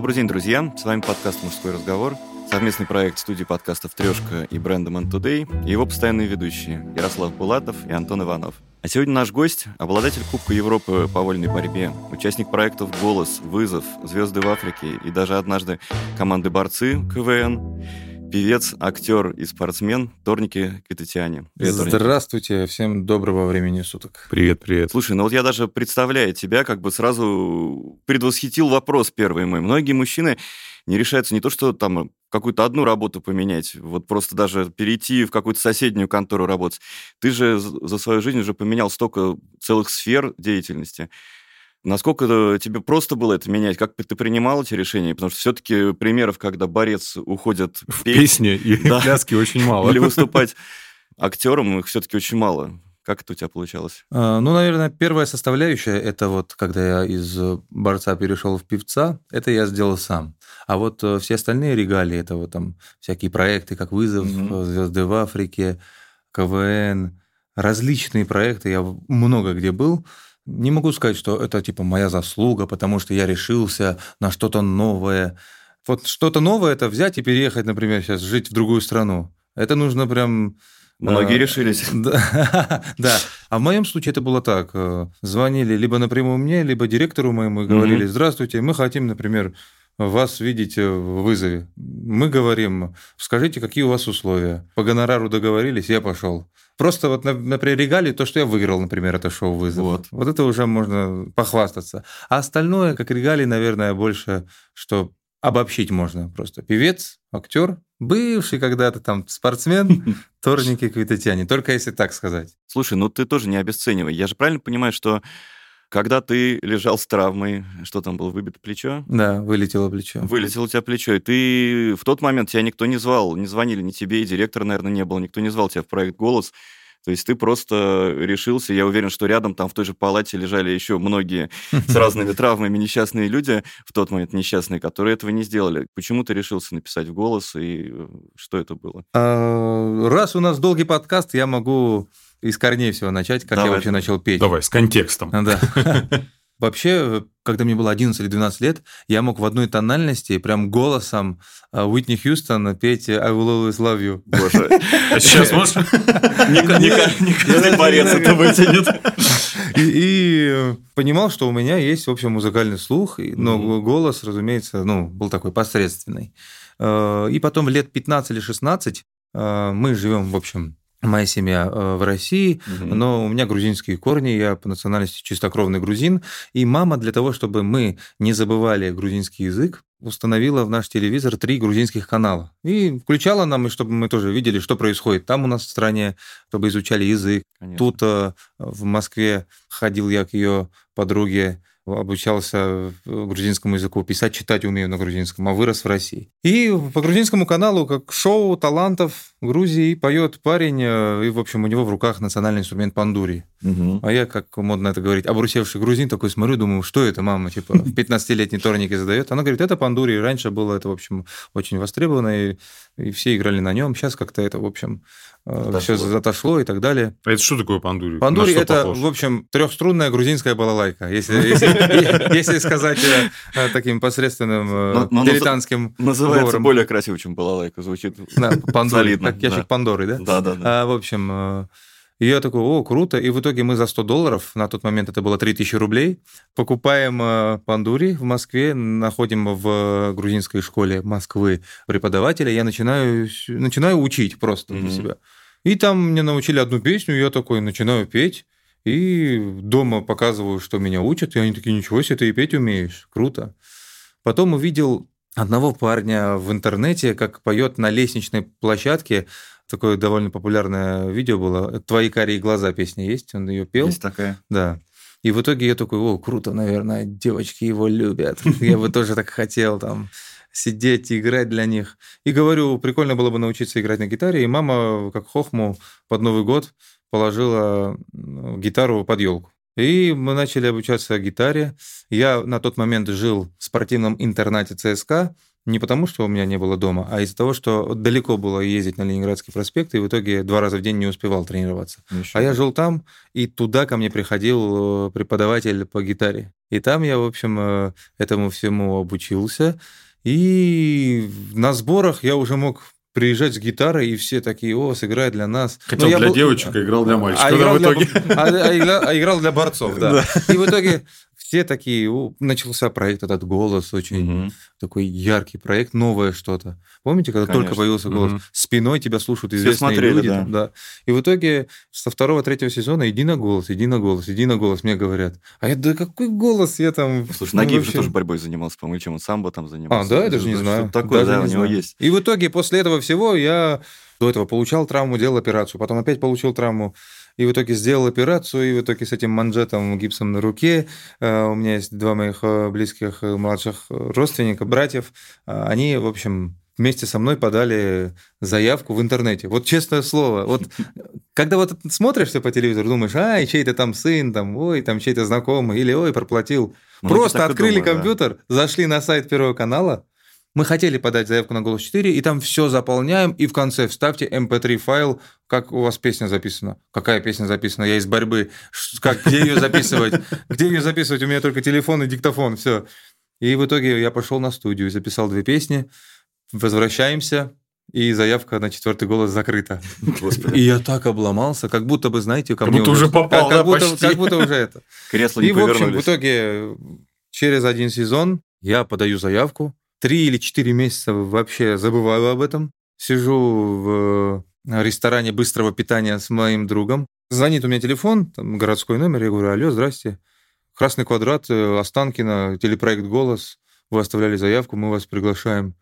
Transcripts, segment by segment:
Добрый день, друзья! С вами подкаст «Мужской разговор», совместный проект студии подкастов «Трешка» и бренда «Man Today» и его постоянные ведущие Ярослав Булатов и Антон Иванов. А сегодня наш гость – обладатель Кубка Европы по вольной борьбе, участник проектов «Голос», «Вызов», «Звезды в Африке» и даже однажды команды «Борцы» КВН, певец, актер и спортсмен Торники Китатиане. Привет, Здравствуйте, всем доброго времени суток. Привет, привет. Слушай, ну вот я даже представляю тебя, как бы сразу предвосхитил вопрос первый мой. Многие мужчины не решаются не то, что там какую-то одну работу поменять, вот просто даже перейти в какую-то соседнюю контору работать. Ты же за свою жизнь уже поменял столько целых сфер деятельности. Насколько тебе просто было это менять? Как ты принимал эти решения? Потому что все-таки примеров, когда борец уходит в петь, песни и да, пляски очень мало. Или выступать актером, их все-таки очень мало. Как это у тебя получалось? А, ну, наверное, первая составляющая это вот, когда я из борца перешел в певца, это я сделал сам. А вот э, все остальные регалии, это вот там всякие проекты, как вызов, звезды в Африке, КВН, различные проекты, я много где был. Не могу сказать, что это типа моя заслуга, потому что я решился на что-то новое. Вот что-то новое это взять и переехать, например, сейчас жить в другую страну. Это нужно прям Многие а, решились. Да, да. А в моем случае это было так. Э, звонили либо напрямую мне, либо директору моему и говорили, здравствуйте, мы хотим, например, вас видеть в вызове. Мы говорим, скажите, какие у вас условия. По гонорару договорились, я пошел. Просто вот, например, регалии, то, что я выиграл, например, это шоу «Вызов». Вот. вот это уже можно похвастаться. А остальное, как регалии, наверное, больше, что обобщить можно просто. Певец, актер, бывший когда-то там спортсмен, торники Квитатьяне. Только если так сказать. Слушай, ну ты тоже не обесценивай. Я же правильно понимаю, что когда ты лежал с травмой, что там было, выбито плечо? Да, вылетело плечо. Вылетело у тебя плечо, и ты в тот момент тебя никто не звал, не звонили ни тебе, и директора, наверное, не было, никто не звал тебя в проект «Голос». То есть ты просто решился, я уверен, что рядом там в той же палате лежали еще многие с разными травмами несчастные люди в тот момент несчастные, которые этого не сделали. Почему ты решился написать в голос и э, что это было? А, раз у нас долгий подкаст, я могу из корней всего начать, как Давай. я вообще начал петь. Давай, с контекстом. Да. Вообще, когда мне было 11 или 12 лет, я мог в одной тональности, прям голосом э, Уитни Хьюстон петь «I will always love you». Боже, а сейчас можешь? Не каждый борец это вытянет. И понимал, что у меня есть, в общем, музыкальный слух, но голос, разумеется, ну, был такой посредственный. Э, и потом лет 15 или 16 э, мы живем, в общем, моя семья э, в России, угу. но у меня грузинские корни, я по национальности чистокровный грузин, и мама для того, чтобы мы не забывали грузинский язык, установила в наш телевизор три грузинских канала. И включала нам, и чтобы мы тоже видели, что происходит там у нас в стране, чтобы изучали язык. Конечно. Тут э, в Москве ходил я к ее подруге обучался грузинскому языку, писать, читать умею на грузинском, а вырос в России. И по грузинскому каналу, как шоу талантов Грузии, поет парень, э, и, в общем, у него в руках национальный инструмент пандури. Угу. А я, как модно это говорить, обрусевший грузин, такой смотрю, думаю, что это, мама, типа, в 15-летней торнике задает. Она говорит, это пандури. Раньше было это, в общем, очень востребовано, и, и все играли на нем. Сейчас как-то это, в общем, Отошло. все затошло и так далее. А это что такое пандури? Пандури это, похож? в общем, трехструнная грузинская балалайка, если, сказать э, таким посредственным э, дилетантским Называется более красиво, чем балалайка, звучит солидно. Как ящик. Пандоры, да? Да, да, да. А, в общем, э, и я такой, о, круто. И в итоге мы за 100 долларов, на тот момент это было 3000 рублей, покупаем пандури в Москве, находим в грузинской школе Москвы преподавателя, я начинаю, начинаю учить просто mm-hmm. для себя. И там мне научили одну песню, я такой начинаю петь, и дома показываю, что меня учат, и они такие, ничего себе, ты и петь умеешь, круто. Потом увидел одного парня в интернете, как поет на лестничной площадке, такое довольно популярное видео было. «Твои карие глаза» песня есть, он ее пел. Есть такая. Да. И в итоге я такой, о, круто, наверное, девочки его любят. Я бы тоже так хотел там сидеть и играть для них. И говорю, прикольно было бы научиться играть на гитаре. И мама, как хохму, под Новый год положила гитару под елку. И мы начали обучаться гитаре. Я на тот момент жил в спортивном интернате ЦСКА, Не потому, что у меня не было дома, а из-за того, что далеко было ездить на Ленинградский проспект, и в итоге два раза в день не успевал тренироваться. Еще. А я жил там, и туда ко мне приходил э, преподаватель по гитаре. И там я, в общем, э, этому всему обучился. И на сборах я уже мог приезжать с гитарой, и все такие, о, сыграй для нас. Хотел для был... девочек, а играл для мальчиков. А, играл, в итоге... для... а, а, играл, а играл для борцов, да. И в итоге все такие, начался проект этот голос, очень угу. такой яркий проект, новое что-то. Помните, когда Конечно. только появился голос? Угу. Спиной тебя слушают известные все смотрели, люди. Да. Да. И в итоге со второго, третьего сезона иди на голос, иди на голос, иди на голос, мне говорят. А я, да какой голос я там... Слушай, ну, Нагиев вообще... же тоже борьбой занимался, по-моему, чем он самбо там занимался. А, да, я даже не знаю. Такое, даже да, у него есть. И в итоге после этого всего я до этого получал травму, делал операцию, потом опять получил травму, и в итоге сделал операцию, и в итоге с этим манжетом гипсом на руке, э, у меня есть два моих э, близких э, младших родственника, братьев, они, в общем, вместе со мной подали заявку в интернете. Вот честное слово, вот когда вот смотришь все по телевизору, думаешь, ай, чей-то там сын, там, ой, там чей-то знакомый, или ой, проплатил. Ну, Просто открыли думаю, компьютер, да. зашли на сайт Первого канала, мы хотели подать заявку на «Голос 4», и там все заполняем, и в конце вставьте mp3 файл, как у вас песня записана. Какая песня записана? Я из борьбы. Как, где ее записывать? Где ее записывать? У меня только телефон и диктофон, все. И в итоге я пошел на студию, записал две песни, возвращаемся, и заявка на четвертый голос закрыта. Господи. И я так обломался, как будто бы, знаете, ко как мне будто уже попал, как, да, как, будто, как будто уже это. Кресло не И, в общем, в итоге через один сезон я подаю заявку, три или четыре месяца вообще забываю об этом. Сижу в э, ресторане быстрого питания с моим другом. Звонит у меня телефон, там городской номер, я говорю, алло, здрасте. Красный квадрат, э, Останкино, телепроект «Голос». Вы оставляли заявку, мы вас приглашаем.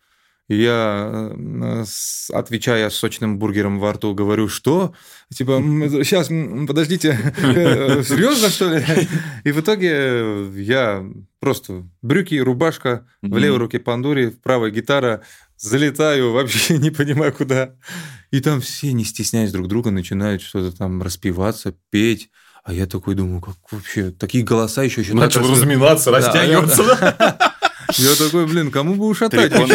Я, э, отвечая сочным бургером во рту, говорю, что? Типа, сейчас, подождите, э, серьезно, что ли? И в итоге я просто брюки, рубашка, в левой руке пандури, в правой гитара, залетаю, вообще не понимаю куда. И там все, не стесняясь друг друга, начинают что-то там распеваться, петь. А я такой думаю, как вообще, такие голоса еще... еще Начал разминаться, растягиваться. Я такой, блин, кому бы ушатать? Вы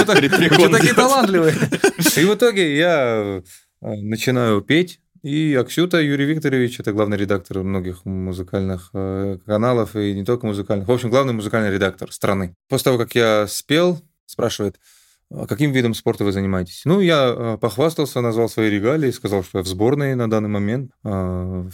что, такие талантливые? И в итоге я э, начинаю петь, и Аксюта Юрий Викторович, это главный редактор многих музыкальных э, каналов, и не только музыкальных, в общем, главный музыкальный редактор страны. После того, как я спел, спрашивает, «А каким видом спорта вы занимаетесь? Ну, я э, похвастался, назвал свои регалии, сказал, что я в сборной на данный момент.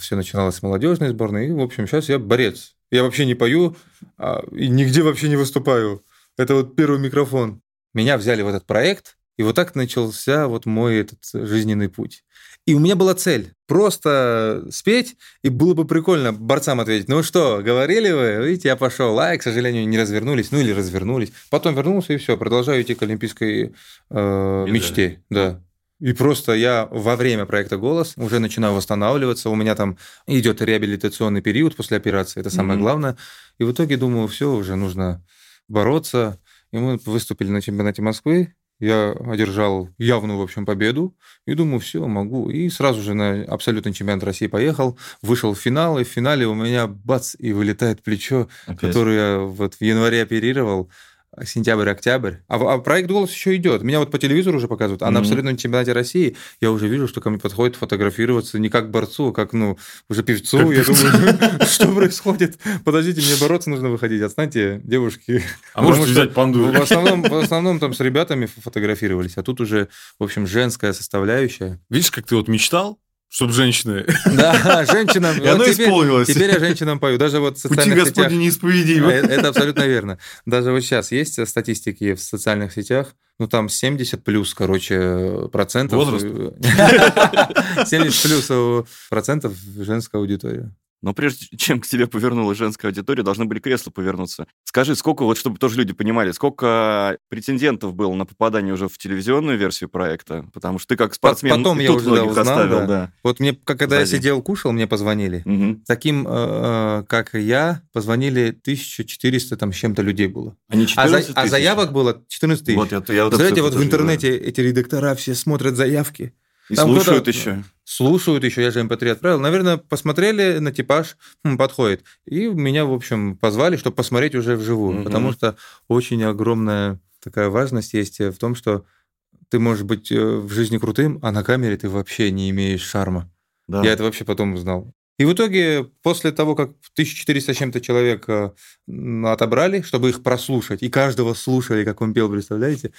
Все начиналось с молодежной сборной. И, в общем, сейчас я борец. Я вообще не пою а, и нигде вообще не выступаю. Это вот первый микрофон. Меня взяли в этот проект, и вот так начался вот мой этот жизненный путь. И у меня была цель просто спеть, и было бы прикольно борцам ответить, ну что, говорили вы? Видите, я пошел, а, к сожалению, не развернулись, ну или развернулись. Потом вернулся, и все, продолжаю идти к олимпийской э, мечте. Да. И просто я во время проекта «Голос» уже начинаю восстанавливаться. У меня там идет реабилитационный период после операции, это самое mm-hmm. главное. И в итоге думаю, все, уже нужно бороться. И мы выступили на чемпионате Москвы. Я одержал явную, в общем, победу. И думаю, все, могу. И сразу же на абсолютный чемпионат России поехал. Вышел в финал. И в финале у меня бац, и вылетает плечо, Опять. которое я вот в январе оперировал сентябрь-октябрь. А, а проект «Голос» еще идет. Меня вот по телевизору уже показывают. А mm-hmm. на абсолютном чемпионате России я уже вижу, что ко мне подходит фотографироваться не как борцу, а как, ну, уже певцу. Как я думаю, что происходит? Подождите, мне бороться нужно выходить. Отстаньте, девушки. А можете взять панду? В основном, в основном там с ребятами фотографировались, а тут уже, в общем, женская составляющая. Видишь, как ты вот мечтал? Чтобы женщины. Да, женщинам. И оно исполнилось. Теперь я женщинам пою. Даже вот в социальных Пути Господи неисповедимы. Э, это абсолютно верно. Даже вот сейчас есть статистики в социальных сетях, ну там 70 плюс, короче, процентов. Возраст? 70 плюс процентов женская аудитория. Но прежде чем к тебе повернулась женская аудитория, должны были кресла повернуться. Скажи, сколько, вот чтобы тоже люди понимали, сколько претендентов было на попадание уже в телевизионную версию проекта? Потому что ты как спортсмен Потом я уже да, узнал, оставил, да. да. Вот мне, когда Сзади. я сидел, кушал, мне позвонили. Угу. Таким, э, э как я, позвонили 1400 там с чем-то людей было. А, не а, за, а заявок было 14 тысяч. Вот, я, я вот Знаете, вот в интернете да. эти редактора все смотрят заявки. И Там слушают еще. Слушают еще, я же MP3 эм отправил. Наверное, посмотрели на типаж, хм, подходит. И меня, в общем, позвали, чтобы посмотреть уже вживую, угу. потому что очень огромная такая важность есть в том, что ты можешь быть э, в жизни крутым, а на камере ты вообще не имеешь шарма. Да. Я это вообще потом узнал. И в итоге, после того, как 1400 с чем-то человек э, отобрали, чтобы их прослушать, и каждого слушали, как он пел, представляете,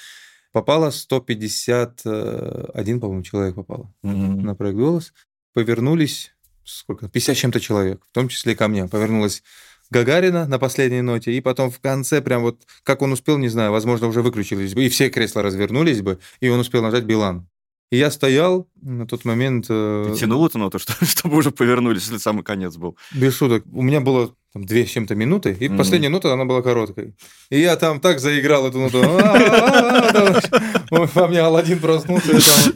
попало 151, по-моему, человек попало Мгм. на проект «Голос». Повернулись, сколько, 50 с чем-то человек, в том числе ко мне. Повернулась Гагарина на последней ноте, и потом в конце, прям вот, как он успел, не знаю, возможно, уже выключились бы, и все кресла развернулись бы, и он успел нажать «Билан». И я стоял на тот момент... э, Ты тянул эту ноту, что, чтобы уже повернулись, если самый конец был. Без шуток. У меня было там, две с чем-то минуты, и Мгм. последняя нота, она была короткой. И я там так заиграл эту ноту. А-а-а, там, Во мне Алладин проснулся.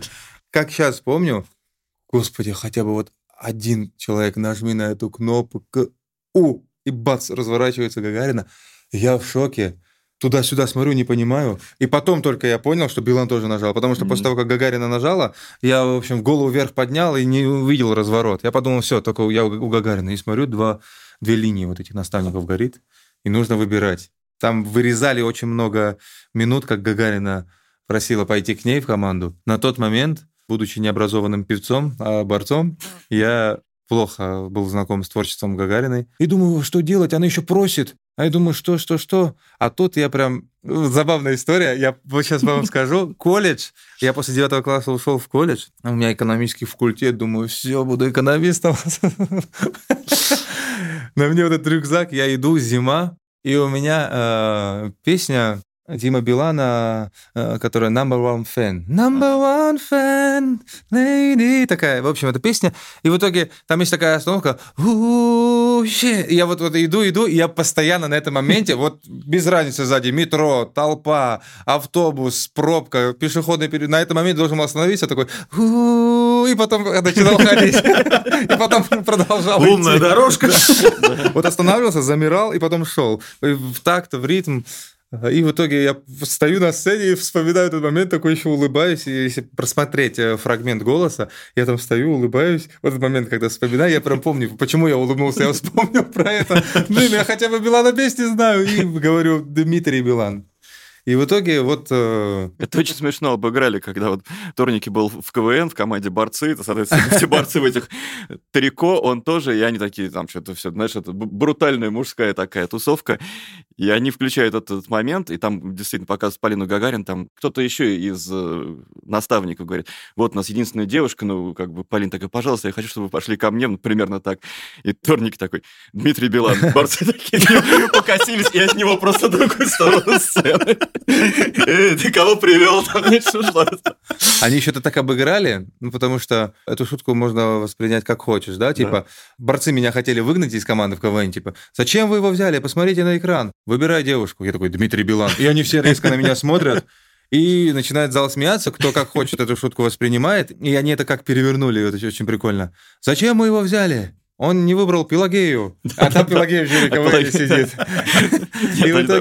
Как сейчас помню, господи, хотя бы вот один человек нажми на эту кнопку, у, и бац, разворачивается Гагарина. Я в шоке. Туда-сюда смотрю, не понимаю. И потом только я понял, что Билан тоже нажал. Потому что Мгм. после того, как Гагарина нажала, я, в общем, голову вверх поднял и не увидел разворот. Я подумал, все, только я у у Гагарина. И смотрю, два, две линии вот этих наставников горит, и нужно выбирать. Там вырезали очень много минут, как Гагарина просила пойти к ней в команду. На тот момент, будучи необразованным певцом, а борцом, я плохо был знаком с творчеством Гагариной. И думаю, что делать? Она еще просит. А я думаю, что, что, что? А тут я прям... ну, Забавная история. Я вот сейчас вам скажу. Колледж. Я после девятого класса ушел в колледж. У меня экономический факультет. Думаю, все, буду экономистом. На мне вот этот рюкзак. Я иду, зима. И у меня э, песня Дима Билана, э, которая Number One Fan. Number One Fan, lady. Такая, в общем, эта песня. И в итоге там есть такая остановка. Я вот, вот иду, иду, и я постоянно на этом моменте, вот без разницы сзади, метро, толпа, автобус, пробка, пешеходный период. На этом моменте должен был остановиться такой, и потом начинал ходить. И потом продолжал Лунная идти. дорожка. Вот останавливался, замирал и потом шел. В такт, в ритм. И в итоге я стою на сцене и вспоминаю этот момент, такой еще улыбаюсь. И если просмотреть э, фрагмент голоса, я там стою, улыбаюсь. В этот момент, когда вспоминаю, я прям помню, почему я улыбнулся. Я вспомнил про это. Блин, я хотя бы Билана песни знаю. И говорю, Дмитрий Билан. И в итоге вот... э, Это очень смешно обыграли, когда вот Торники был в КВН, в команде борцы, это, соответственно, все борцы в этих трико, он тоже, и они такие, там что-то все, знаешь, это брутальная мужская такая тусовка, и они включают этот момент, и там действительно показывают Полину Гагарин, там кто-то еще из э, наставников говорит, вот у нас единственная девушка, ну, как бы Полина такая, пожалуйста, я хочу, чтобы вы пошли ко мне, ну, примерно так. И Торники такой, Дмитрий Билан, борцы такие покосились, и от него просто другую сторону сцены. «Э, Ты кого привел? Они еще это так обыграли, ну, потому что эту шутку можно воспринять как хочешь, да? Типа, борцы меня хотели выгнать из команды в КВН, типа, зачем вы его взяли? Посмотрите на экран, выбирай девушку. Я такой, Дмитрий Билан. И они все резко на меня смотрят, и начинает зал смеяться, кто как хочет эту шутку воспринимает, и они это как перевернули, это очень прикольно. Зачем мы его взяли? Он не выбрал Пелагею, а там Пелагея в жюри КВН сидит.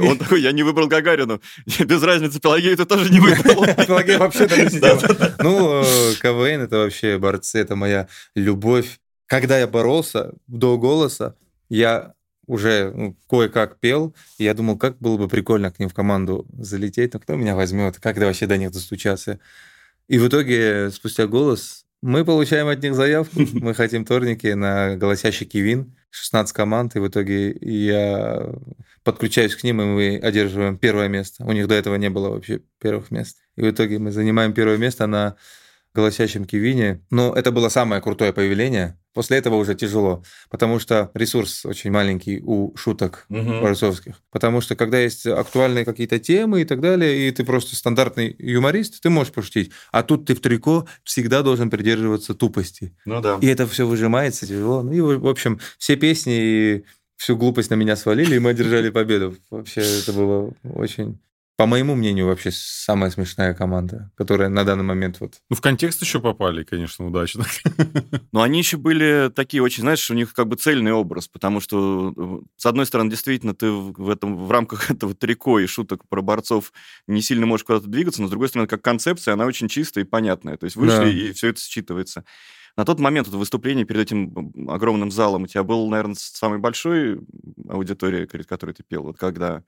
Он такой, я не выбрал Гагарину. Без разницы, Пелагею ты тоже не выбрал. Пелагея вообще там не сидела. Ну, э, КВН это вообще борцы, это моя любовь. Когда я боролся до голоса, я уже ну, кое-как пел, и я думал, как было бы прикольно к ним в команду залететь, но кто меня возьмет, как да вообще до них достучаться. И в итоге, спустя голос, мы получаем от них заявку, мы хотим торники на голосящий Кивин, 16 команд, и в итоге я подключаюсь к ним, и мы одерживаем первое место. У них до этого не было вообще первых мест. И в итоге мы занимаем первое место на голосящем Кивине. Но это было самое крутое появление. После этого уже тяжело, потому что ресурс очень маленький у шуток борцовских. Потому что когда есть актуальные какие-то темы и так далее, и ты просто стандартный юморист, ты можешь пошутить. А тут ты в трико всегда должен придерживаться тупости. Ну да. И это все выжимается тяжело. Ну и, в общем, все песни и всю глупость на меня свалили, и мы одержали победу. Вообще это было очень... По моему мнению, вообще самая смешная команда, которая на данный момент вот... Ну, в контекст еще попали, конечно, удачно. Но они еще были такие очень, знаешь, у них как бы цельный образ, потому что, э, с одной стороны, действительно, ты в этом в рамках этого трико и шуток про борцов не сильно можешь куда-то двигаться, но, с другой стороны, как концепция, она очень чистая и понятная. То есть вышли, Да. и все это считывается. На тот момент это выступление перед этим огромным залом у тебя был, наверное, самой большой аудитория, перед которой ты пел, вот когда...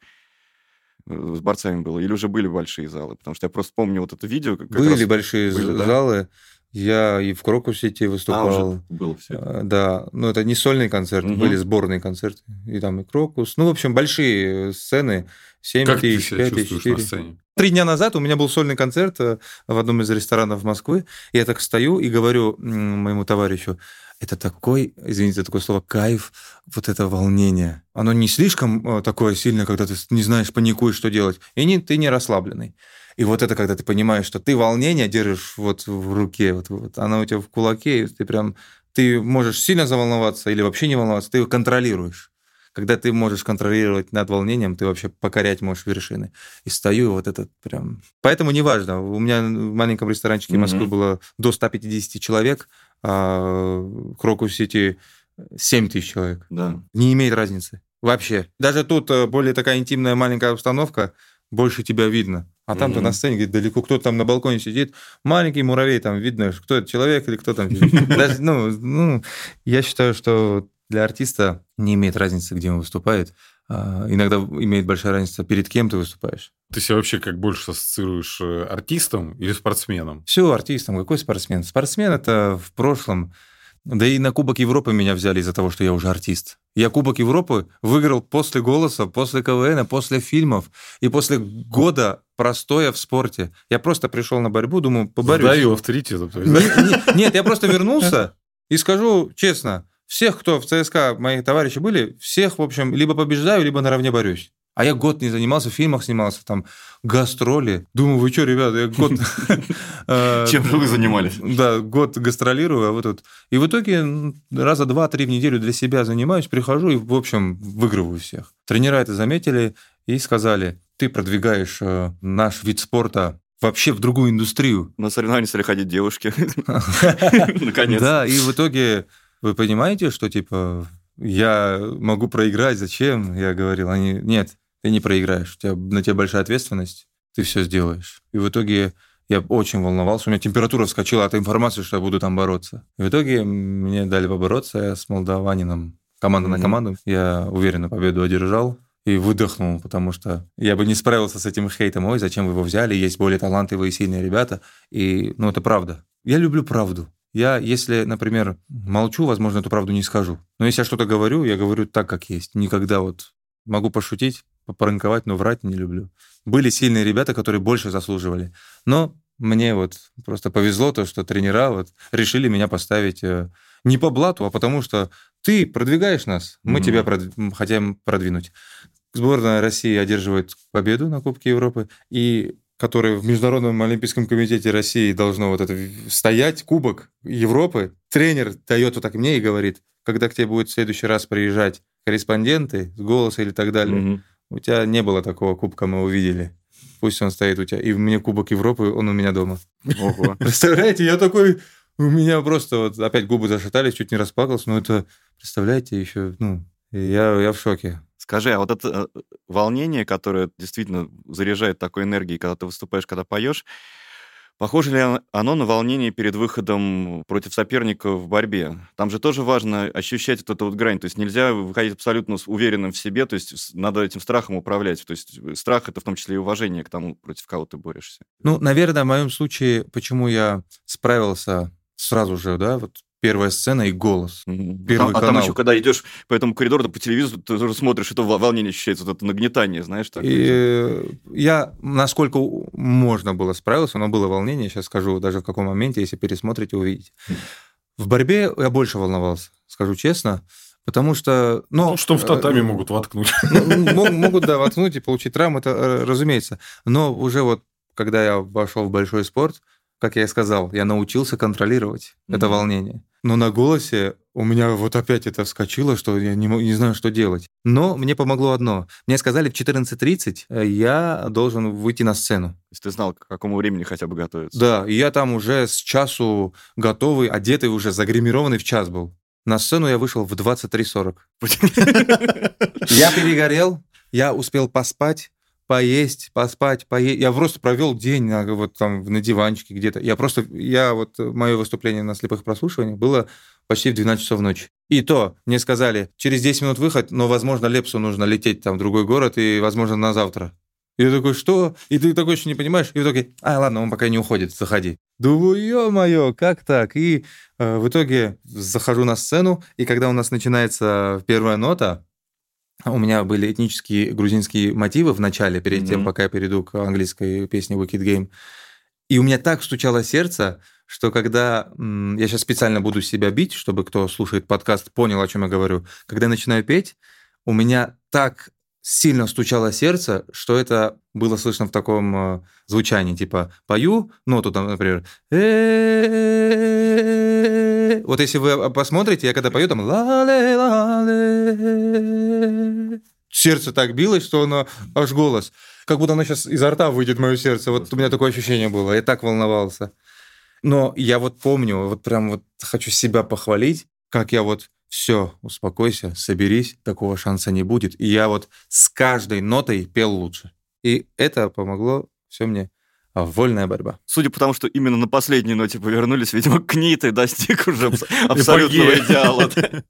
э, с борцами было? Или уже были большие залы? Потому что я просто помню вот это видео. Как были раз большие были, да? залы. Я и в Крокус-Сити А, выступал. уже было все. А, Да, но это не сольные концерты, Мгм. были сборные концерты. И там и Крокус. Ну, в общем, большие сцены. 7 Как ты тысяч, себя 5 тысяч, чувствуешь на 4. сцене? Три дня назад у меня был сольный концерт э, в одном из ресторанов Москвы. Я так стою и говорю моему товарищу, это такой, извините такое слово, кайф, вот это волнение. Оно не слишком э, такое сильное, когда ты не знаешь, паникуешь, что делать. И не, ты не расслабленный. И вот это, когда ты понимаешь, что ты волнение держишь вот в руке, вот, вот оно у тебя в кулаке, и ты прям, ты можешь сильно заволноваться или вообще не волноваться, ты его контролируешь. Когда ты можешь контролировать над волнением, ты вообще покорять можешь вершины. И стою, вот этот прям... Поэтому неважно. У меня в маленьком ресторанчике Мгм. Москвы было до 150 человек, а в Крокус-Сити 7 тысяч человек. Да. Не имеет разницы. Вообще. Даже тут э, более такая интимная маленькая обстановка, больше тебя видно. А там-то Мгм. на сцене где далеко, кто-то там на балконе сидит, маленький муравей, там видно, кто это, человек или кто там. Даже, ну, ну, я считаю, что для артиста не имеет разницы, где он выступает. А, Иногда имеет большая разница, перед кем ты выступаешь. Ты себя вообще как больше ассоциируешь э, артистом или спортсменом? Все, артистом. Какой спортсмен? Спортсмен это в прошлом. Да и на Кубок Европы меня взяли из-за того, что я уже артист. Я Кубок Европы выиграл после «Голоса», после КВН, после фильмов и после года простоя в спорте. Я просто пришел на борьбу, думаю, поборюсь. Авторитетом. да? Не- не- Нет, я просто вернулся и скажу честно, всех, кто в ЦСКА, мои товарищи были, всех, в общем, либо побеждаю, либо наравне борюсь. А я год не занимался, в фильмах снимался, там, гастроли. Думаю, вы что, ребята, я год... э, Чем же вы занимались? Да, год гастролирую, а вы тут... И в итоге раза два-три в неделю для себя занимаюсь, прихожу и, в общем, выигрываю всех. Тренера это заметили и сказали, ты продвигаешь э, наш вид спорта вообще в другую индустрию. На соревнования стали ходить девушки. Наконец. Да, и в итоге вы понимаете, что типа я могу проиграть, зачем? Я говорил, они, нет, ты не проиграешь, у тебя, на тебя большая ответственность, ты все сделаешь. И в итоге я очень волновался, у меня температура вскочила от информации, что я буду там бороться. И в итоге мне дали побороться, я с молдаванином, команда на Мгм. команду, я уверенно победу одержал. И выдохнул, потому что я бы не справился с этим хейтом. Ой, зачем вы его взяли? Есть более талантливые и сильные ребята. И, ну, это правда. Я люблю правду. Я, если, например, молчу, возможно, эту правду не скажу. Но если я что-то говорю, я говорю так, как есть. Никогда вот могу пошутить, попранковать, но врать не люблю. Были сильные ребята, которые больше заслуживали. Но мне вот просто повезло то, что тренера вот решили меня поставить э, не по блату, а потому что ты продвигаешь нас, мы Мгм. тебя прод- м, хотим продвинуть. Сборная России одерживает победу на Кубке Европы, и который в Международном Олимпийском комитете России должно вот это стоять, Кубок Европы, тренер дает вот так мне и говорит, когда к тебе будет в следующий раз приезжать корреспонденты с голоса или так далее, Мгм. у тебя не было такого кубка, мы увидели. Пусть он стоит у тебя. И мне Кубок Европы, он у меня дома. Ого. Представляете, я такой... У меня просто вот опять губы зашатались, чуть не расплакался. Но это, представляете, еще... Ну, я, я в шоке. Скажи, а вот это э, волнение, которое действительно заряжает такой энергией, когда ты выступаешь, когда поешь, похоже ли оно- на волнение перед выходом против соперника в борьбе? Там же тоже важно ощущать вот эту вот грань. То есть нельзя выходить абсолютно уверенным в себе, то есть надо этим страхом управлять. То есть э, страх — это в том числе и уважение к тому, против кого ты борешься. Ну, наверное, в моем случае, почему я справился сразу же, да, вот первая сцена и голос. Первый а, а там канал. еще, когда идешь по этому коридору, да, по телевизору, ты тоже смотришь, это во- волнение ощущается, вот это нагнетание, знаешь, так. И э, я, насколько можно было справился, но было волнение, сейчас скажу даже в каком моменте, если пересмотрите, увидите. В борьбе я больше волновался, скажу честно, потому что... Ну, Ну, что в татами могут воткнуть. Ну, мо- Могут, да, воткнуть и получить травму, это э, разумеется. Но уже вот, когда я вошел в большой спорт, как я и сказал, я научился контролировать это Мгм. волнение. Но на голосе у меня вот опять это вскочило, что я не, не знаю, что делать. Но мне помогло одно. Мне сказали в 14.30 э, я должен выйти на сцену. То есть ты знал, к какому времени хотя бы готовиться. Да, и я там уже с часу готовый, одетый уже, загримированный в час был. На сцену я вышел в 23.40. Я перегорел, я успел поспать, поесть, поспать, поесть. Я просто провел день на, вот там на диванчике где-то. Я просто, я вот, мое выступление на слепых прослушиваниях было почти в 12 часов ночи. И то, мне сказали, через 10 минут выход, но, возможно, Лепсу нужно лететь там в другой город и, возможно, на завтра. И я такой, что? И ты такой еще не понимаешь, и в итоге, а, ладно, он пока не уходит, заходи. Думаю, ё-моё, как так? И э, в итоге захожу на сцену, и когда у нас начинается первая нота, у меня были этнические грузинские мотивы в начале, перед mm-hmm. тем, пока я перейду к английской песне Wicked Game. И у меня так стучало сердце, что когда я сейчас специально буду себя бить, чтобы кто слушает подкаст понял, о чем я говорю, когда я начинаю петь, у меня так сильно стучало сердце, что это было слышно в таком э, звучании, типа пою ноту там, например, вот если вы посмотрите, я когда пою там сердце так билось, что оно аж голос, как будто оно сейчас изо рта выйдет мое сердце. Вот у меня такое ощущение было, я так волновался. Но я вот помню, вот прям вот хочу себя похвалить, как я вот все, успокойся, соберись, такого шанса не будет. И я вот с каждой нотой пел лучше. И это помогло все мне вольная борьба. Судя по тому, что именно на последней ноте повернулись, видимо, к ней ты достиг уже абсолютного идеала.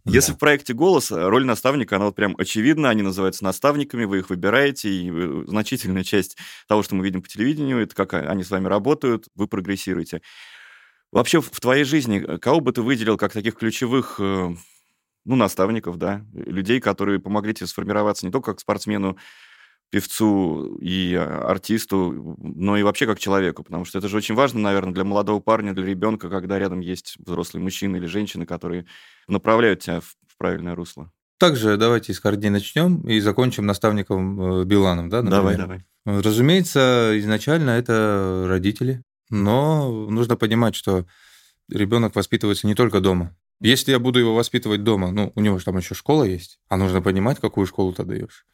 Если в проекте «Голос» роль наставника, она вот прям очевидна, они называются наставниками, вы их выбираете, и значительная часть того, что мы видим по телевидению, это как они с вами работают, вы прогрессируете. Вообще в твоей жизни э, кого бы ты выделил как таких ключевых э, ну, наставников, да, людей, которые помогли тебе сформироваться не только как спортсмену, певцу и артисту, но и вообще как человеку, потому что это же очень важно, наверное, для молодого парня, для ребенка, когда рядом есть взрослый мужчина или женщина, которые направляют тебя в, правильное русло. Также давайте из корней начнем и закончим наставником э, Биланом, да? Например. Давай, давай. Разумеется, изначально это родители, но нужно понимать, что ребенок воспитывается не только дома. Если я буду его воспитывать дома, ну, у него же там еще школа есть, а нужно понимать, какую школу ты даешь.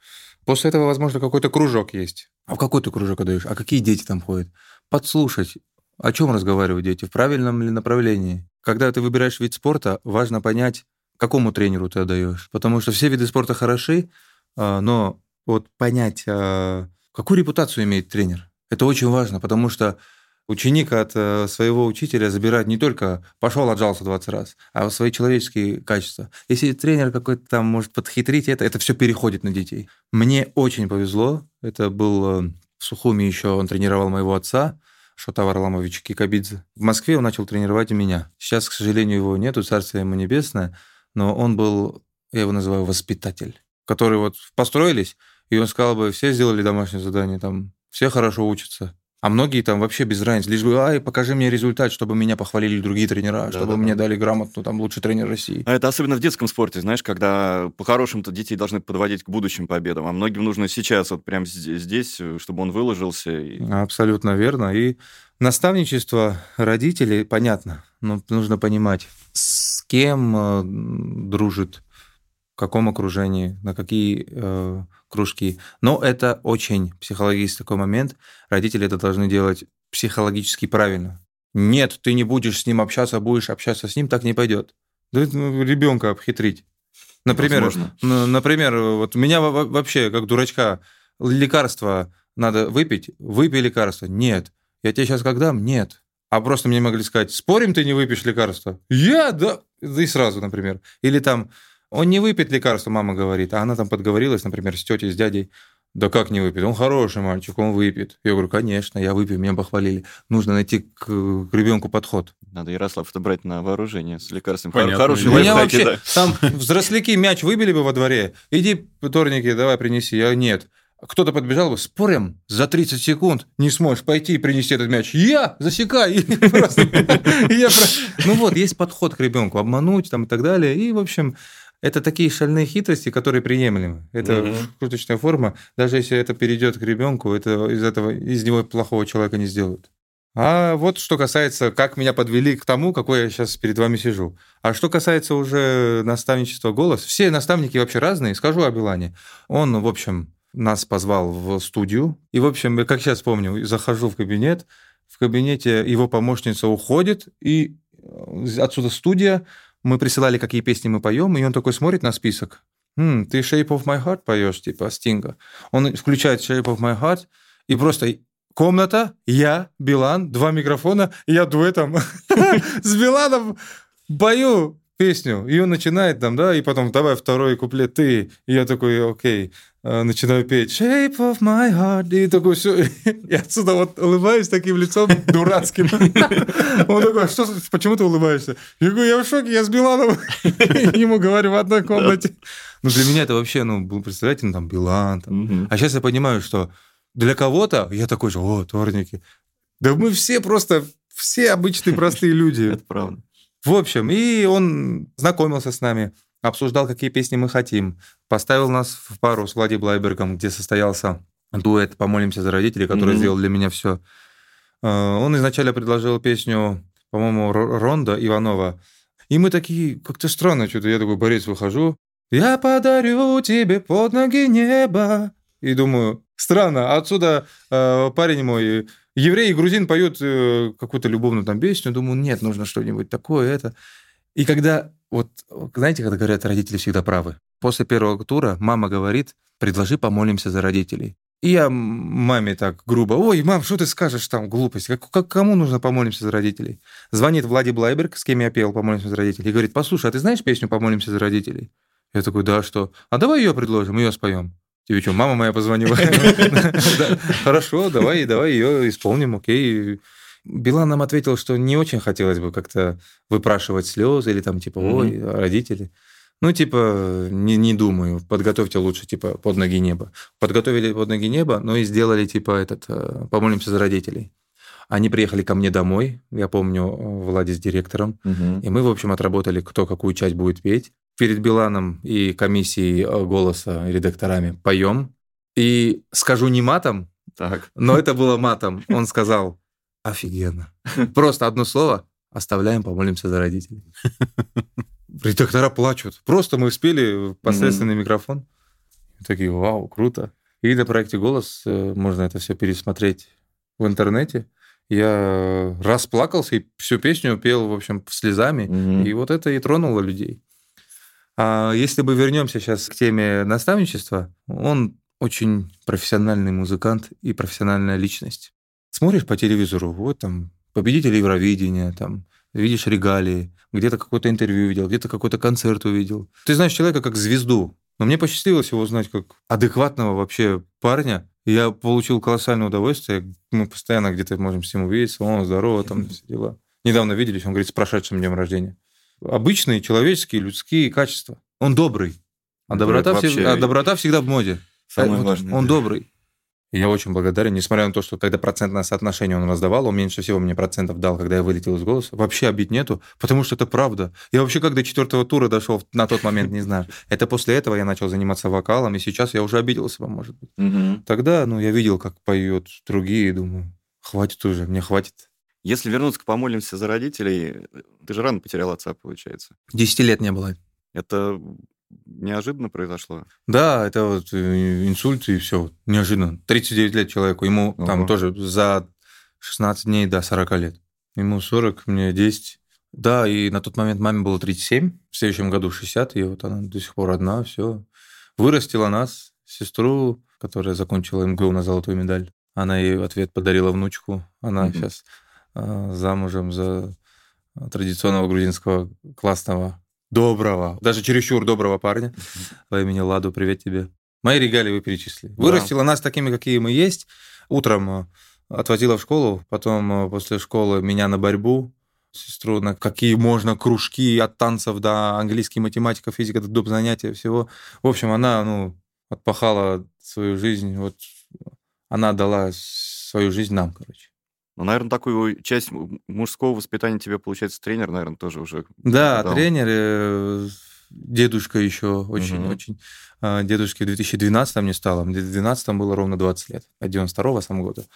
После этого, возможно, какой-то кружок есть. А в какой ты кружок отдаешь? А какие дети там ходят? Подслушать. О чем разговаривают дети? В правильном ли направлении? Когда ты выбираешь вид спорта, важно понять, какому тренеру ты отдаешь. Потому что все виды спорта хороши, а, но вот понять, а, какую репутацию имеет тренер, это очень важно, потому что ученик от э, своего учителя забирает не только пошел, отжался 20 раз, а свои человеческие качества. Если тренер какой-то там может подхитрить это, это все переходит на детей. Мне очень повезло. Это был э, в Сухуми еще, он тренировал моего отца, Шота Варламович Кикабидзе. В Москве он начал тренировать и меня. Сейчас, к сожалению, его нету, царствие ему небесное, но он был, я его называю, воспитатель, который вот построились, и он сказал бы, все сделали домашнее задание, там, все хорошо учатся, а многие там вообще без разницы. Лишь бы, ай, покажи мне результат, чтобы меня похвалили другие тренера, да, чтобы да, мне да. дали грамоту, там, лучший тренер России. А это особенно в детском спорте, знаешь, когда по-хорошему-то детей должны подводить к будущим победам, а многим нужно сейчас, вот прямо здесь, чтобы он выложился. И... Абсолютно верно. И наставничество родителей, понятно, но нужно понимать, с кем э, дружит в каком окружении, на какие э, кружки. Но это очень психологический такой момент. Родители это должны делать психологически правильно. Нет, ты не будешь с ним общаться, будешь общаться с ним, так не пойдет. Да ну, ребенка обхитрить. Например, например, вот меня вообще, как дурачка, лекарство надо выпить, выпей лекарство. Нет. Я тебе сейчас как дам? Нет. А просто мне могли сказать, спорим, ты не выпьешь лекарство? Я, да. И сразу, например. Или там, он не выпьет лекарство, мама говорит, а она там подговорилась, например, с тетей, с дядей. Да как не выпьет? Он хороший мальчик, он выпьет. Я говорю, конечно, я выпью, меня похвалили. Нужно найти к, к ребенку подход. Надо Ярослав это брать на вооружение с лекарством. Понятно. Хороший У меня вообще, да. там взросляки мяч выбили бы во дворе, иди, вторники, давай принеси. Я нет. Кто-то подбежал бы, спорим, за 30 секунд не сможешь пойти и принести этот мяч. Я засекай. Ну вот, есть подход к ребенку, обмануть там и так далее. И, в общем, это такие шальные хитрости, которые приемлемы. Это угу. шуточная форма. Даже если это перейдет к ребенку, это из этого из него плохого человека не сделают. А вот что касается, как меня подвели к тому, какой я сейчас перед вами сижу. А что касается уже наставничества «Голос», все наставники вообще разные. Скажу о Билане. Он, в общем, нас позвал в студию. И, в общем, как сейчас помню, захожу в кабинет, в кабинете его помощница уходит, и отсюда студия, мы присылали, какие песни мы поем, и он такой смотрит на список. «М, ты Shape of My Heart поешь, типа Стинга. Он включает Shape of My Heart, и просто комната, я, Билан, два микрофона, и я дуэтом с Биланом пою песню. И он начинает там, да, и потом давай второй куплет ты. И я такой, окей. Э, начинаю петь Shape of my heart, и такой все, и отсюда вот улыбаюсь таким лицом дурацким. Он такой, «А что, почему ты улыбаешься? Я говорю, я в шоке, я с Биланом ему говорю в одной комнате. Ну, для меня это вообще, ну, представляете, ну, там, Билан. Там. А сейчас я понимаю, что для кого-то, я такой же, о, торники. Да мы все просто, все обычные простые люди. Это правда. В общем, и он знакомился с нами, обсуждал, какие песни мы хотим, поставил нас в пару с Влади Блайбергом, где состоялся дуэт «Помолимся за родителей», который mm-hmm. сделал для меня все. Э, он изначально предложил песню, по-моему, Ронда Иванова. И мы такие, как-то странно что-то. Я такой, Борис, выхожу. «Я подарю тебе под ноги небо». И думаю, странно, отсюда э, парень мой, еврей и грузин поют э, какую-то любовную там песню. Думаю, нет, нужно что-нибудь такое, это. И когда, вот, знаете, когда говорят, родители всегда правы. После первого тура мама говорит, предложи помолимся за родителей. И я маме так грубо, ой, мам, что ты скажешь там, глупость, как, как, кому нужно помолимся за родителей? Звонит Влади Блайберг, с кем я пел «Помолимся за родителей», и говорит, послушай, а ты знаешь песню «Помолимся за родителей»? Я такой, да, что? А давай ее предложим, ее споем. Тебе что, мама моя позвонила? Хорошо, давай, давай ее исполним, окей. Билан нам ответил, что не очень хотелось бы как-то выпрашивать слезы или там типа, ой, родители. Ну, типа, не, не думаю, подготовьте лучше, типа, под ноги неба. Подготовили под ноги неба, но и сделали, типа, этот, э, помолимся за родителей. Они приехали ко мне домой, я помню, Влади с директором, угу. и мы, в общем, отработали, кто какую часть будет петь. Перед Биланом и комиссией э, голоса, редакторами поем. И скажу не матом, так. но это было матом. Он сказал, офигенно. Просто одно слово, оставляем, помолимся за родителей. Редактора плачут. Просто мы спели посредственный mm-hmm. микрофон. И такие, вау, круто. И на проекте «Голос» э, можно это все пересмотреть в интернете. Я расплакался и всю песню пел, в общем, слезами. Mm-hmm. И вот это и тронуло людей. А если бы вернемся сейчас к теме наставничества, он очень профессиональный музыкант и профессиональная личность. Смотришь по телевизору, вот там победитель Евровидения, там видишь регалии, где-то какое-то интервью видел, где-то какой-то концерт увидел. Ты знаешь человека как звезду. Но мне посчастливилось его знать как адекватного вообще парня. Я получил колоссальное удовольствие. Мы постоянно где-то можем с ним увидеться. Он здорово, там все дела. Недавно виделись, он говорит, с прошедшим днем рождения. Обычные человеческие, людские качества. Он добрый. А доброта, всегда, а доброта всегда в моде. Самое вот важное. Он да. добрый. И я очень благодарен, несмотря на то, что когда процентное соотношение он раздавал, он меньше всего мне процентов дал, когда я вылетел из голоса. Вообще обид нету, потому что это правда. Я вообще как до четвертого тура дошел на тот момент, не знаю. Это после этого я начал заниматься вокалом, и сейчас я уже обиделся, может быть. Угу. Тогда, ну, я видел, как поют другие, и думаю, хватит уже, мне хватит. Если вернуться к «Помолимся за родителей», ты же рано потерял отца, получается. Десяти лет не было. Это неожиданно произошло? Да, это вот э, инсульт и все, неожиданно. 39 лет человеку, ему Ого. там тоже за 16 дней до 40 лет. Ему 40, мне 10. Да, и на тот момент маме было 37, в следующем году 60, и вот она до сих пор одна, все. Вырастила нас, сестру, которая закончила МГУ на золотую медаль. Она ей в ответ подарила внучку. Она mm-hmm. сейчас э, замужем за традиционного грузинского классного доброго, даже чересчур доброго парня по имени Ладу. Привет тебе. Мои регалии вы перечислили. Вырастила нас такими, какие мы есть. Утром э, отвозила в школу, потом э, после школы меня на борьбу, сестру на какие можно кружки от танцев до английской математика, физика, до доп. занятия, всего. В общем, она, ну, отпахала свою жизнь, вот она дала свою жизнь нам, короче. Ну, наверное, такую часть мужского воспитания тебе, получается, тренер, наверное, тоже уже. Да, дал. тренер, э, дедушка еще очень-очень. Угу. Дедушке в 2012 не стало. В 2012 было ровно 20 лет, от 92 сам года.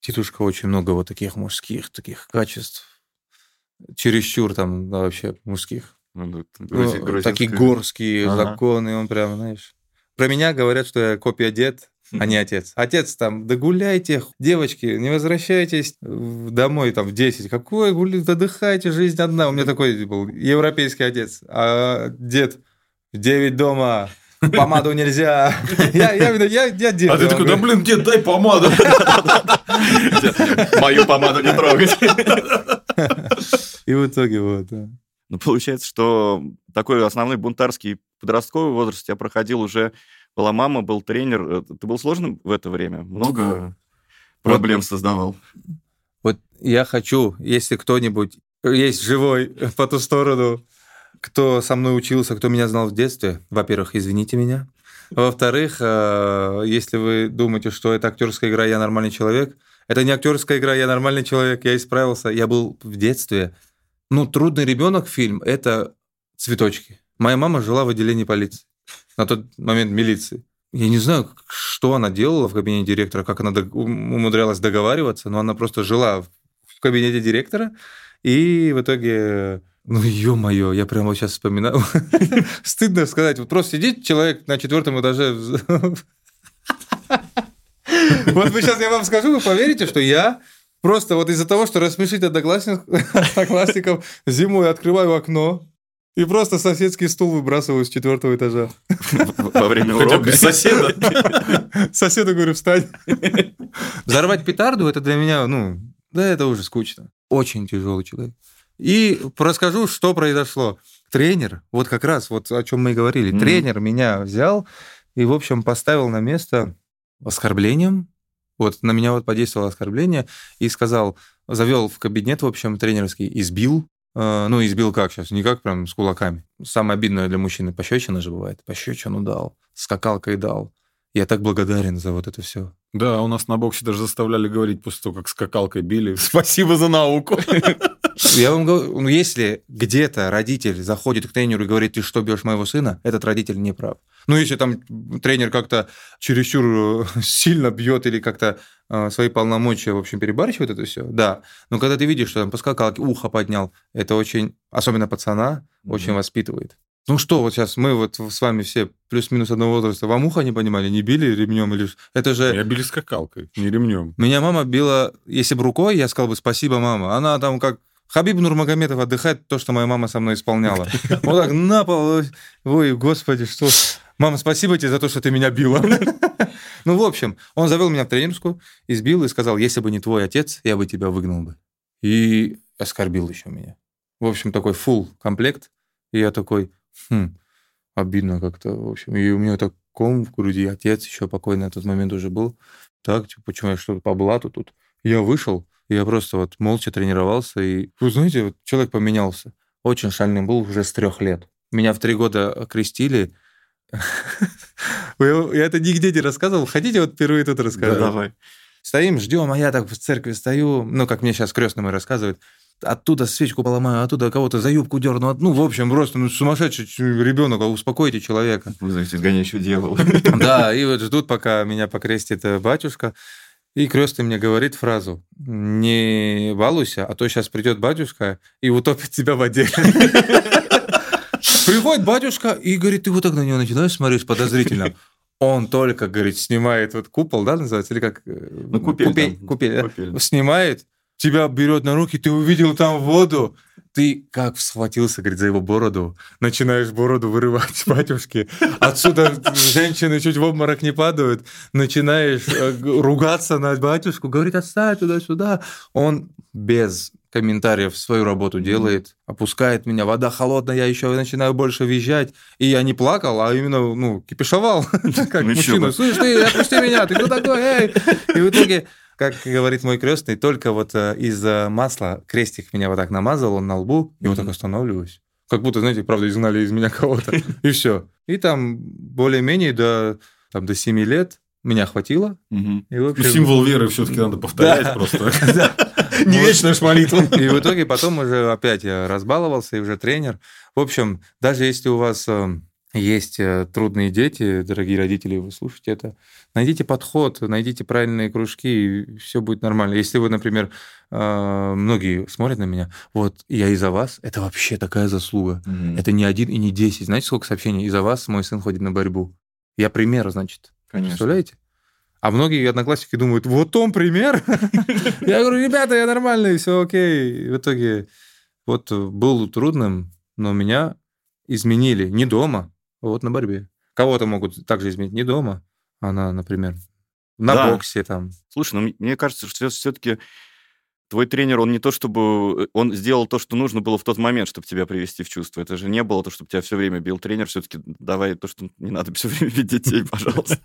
Дедушка очень много вот таких мужских таких качеств. Чересчур там да, вообще мужских. Ну, грузи, ну, такие горские ага. законы, он прям, знаешь. Про меня говорят, что я копия дед, а не отец. Отец там, да гуляйте, девочки, не возвращайтесь домой там в 10. Какой гуляйте, отдыхайте, жизнь одна. У меня такой был европейский отец. А дед в 9 дома, помаду нельзя. Я, я, я, я дед. А ты такой, да блин, дед, дай помаду. Мою помаду не трогать. И в итоге вот. Ну, получается, что такой основной бунтарский подростковый возраст я проходил уже была мама, был тренер. Э, ты был сложным в это время? Много проблем вот, создавал? Вот я хочу, если кто-нибудь есть живой по ту сторону, кто со мной учился, кто меня знал в детстве, во-первых, извините меня. Во-вторых, э, если вы думаете, что это актерская игра, я нормальный человек, это не актерская игра, я нормальный человек, я исправился. Я был в детстве. Ну, трудный ребенок фильм это цветочки. Моя мама жила в отделении полиции. На тот момент милиции. Я не знаю, что она делала в кабинете директора, как она умудрялась договариваться, но она просто жила в кабинете директора, и в итоге ну, ё-моё, я прямо сейчас вспоминаю. Стыдно сказать. Вот просто сидит человек на четвертом этаже. Вот сейчас я вам скажу, вы поверите, что я просто вот из-за того, что рассмешить одноклассников, зимой открываю окно, и просто соседский стул выбрасываю с четвертого этажа. Во время урока без соседа. Соседу говорю, встань. Взорвать петарду, это для меня, ну, да, это уже скучно. Очень тяжелый человек. И расскажу, что произошло. Тренер, вот как раз, вот о чем мы и говорили, mm-hmm. тренер меня взял и, в общем, поставил на место оскорблением. Вот на меня вот подействовало оскорбление и сказал, завел в кабинет, в общем, тренерский, избил. Э, ну, избил как сейчас? Не как прям с кулаками. Самое обидное для мужчины пощечина же бывает. Пощечину дал, скакалкой дал. Я так благодарен за вот это все. Да, у нас на боксе даже заставляли говорить после того, как скакалкой били. Спасибо за науку. Я вам говорю, ну, если где-то родитель заходит к тренеру и говорит, ты что, бьешь моего сына, этот родитель не прав. Ну, если там тренер как-то чересчур э, сильно бьет или как-то э, свои полномочия, в общем, перебарщивает это все, да. Но когда ты видишь, что там по скакалке ухо поднял, это очень, особенно пацана, mm-hmm. очень воспитывает. Ну что, вот сейчас мы вот с вами все плюс-минус одного возраста. Вам ухо не понимали, не били ремнем или... Это же... Я били скакалкой, не ремнем. Меня мама била, если бы рукой, я сказал бы спасибо, мама. Она там как Хабиб Нурмагомедов отдыхает то, что моя мама со мной исполняла. Вот так на пол. Ой, господи, что... Мама, спасибо тебе за то, что ты меня била. Ну, в общем, он завел меня в тренерскую, избил и сказал, если бы не твой отец, я бы тебя выгнал бы. И оскорбил еще меня. В общем, такой full комплект. И я такой, хм, обидно как-то, в общем. И у меня так ком в груди, отец еще покойный на тот момент уже был. Так, типа, почему я что-то по блату тут? Я вышел, я просто вот молча тренировался, и, вы знаете, вот человек поменялся. Очень шальным был уже с трех лет. Меня в три года крестили. Я это нигде не рассказывал. Хотите вот впервые тут рассказать? Да, давай. Стоим, ждем, а я так в церкви стою, ну, как мне сейчас крестный мой рассказывает, оттуда свечку поломаю, оттуда кого-то за юбку дерну. Ну, в общем, просто ну, сумасшедший ребенок, а успокойте человека. Вызовите изгоняющего дьявола. Да, и вот ждут, пока меня покрестит э, батюшка. И крестный мне говорит фразу «Не балуйся, а то сейчас придет батюшка и утопит тебя в воде». Приходит батюшка и говорит, ты вот так на него начинаешь смотреть подозрительно. Он только, говорит, снимает вот купол, да, называется, или как? Э, ну, купель. Купель, купель, купель. Снимает, тебя берет на руки, ты увидел там воду, ты как схватился, говорит, за его бороду, начинаешь бороду вырывать батюшки, отсюда женщины чуть в обморок не падают, начинаешь э, ругаться на батюшку, говорит, отставь туда-сюда. Он без комментариев свою работу делает, опускает меня, вода холодная, я еще начинаю больше визжать, и я не плакал, а именно, ну, кипишовал, как мужчина, слышь, ты, отпусти меня, ты кто такой, эй? И в итоге как говорит мой крестный, только вот э, из масла крестик меня вот так намазал, он на лбу, и вот так останавливаюсь. Как будто, знаете, правда, изгнали из меня кого-то. И все. И там более-менее до, там, до 7 лет меня хватило. И, общем... Символ веры все-таки надо повторять просто. Не вечная молитва. И в итоге потом уже опять я разбаловался, и уже тренер. В общем, даже если у вас э, есть э, трудные дети, дорогие родители, вы слушаете это, найдите подход, найдите правильные кружки, и все будет нормально. Если вы, например, э, многие смотрят на меня, вот я из-за вас, это вообще такая заслуга. Mm-hmm. Это не один и не десять. Знаете, сколько сообщений? Из-за вас мой сын ходит на борьбу. Я пример, значит. Конечно. Представляете? А многие одноклассники думают, вот он пример. Я говорю, ребята, я нормальный, все окей. В итоге вот был трудным, но меня изменили не дома, вот на борьбе. Кого-то могут также изменить не дома, а на, например, на да. боксе там. Слушай, ну мне кажется, что все-таки твой тренер, он не то чтобы... Он сделал то, что нужно было в тот момент, чтобы тебя привести в чувство. Это же не было то, чтобы тебя все время бил тренер. Все-таки давай то, что не надо все время бить детей, пожалуйста.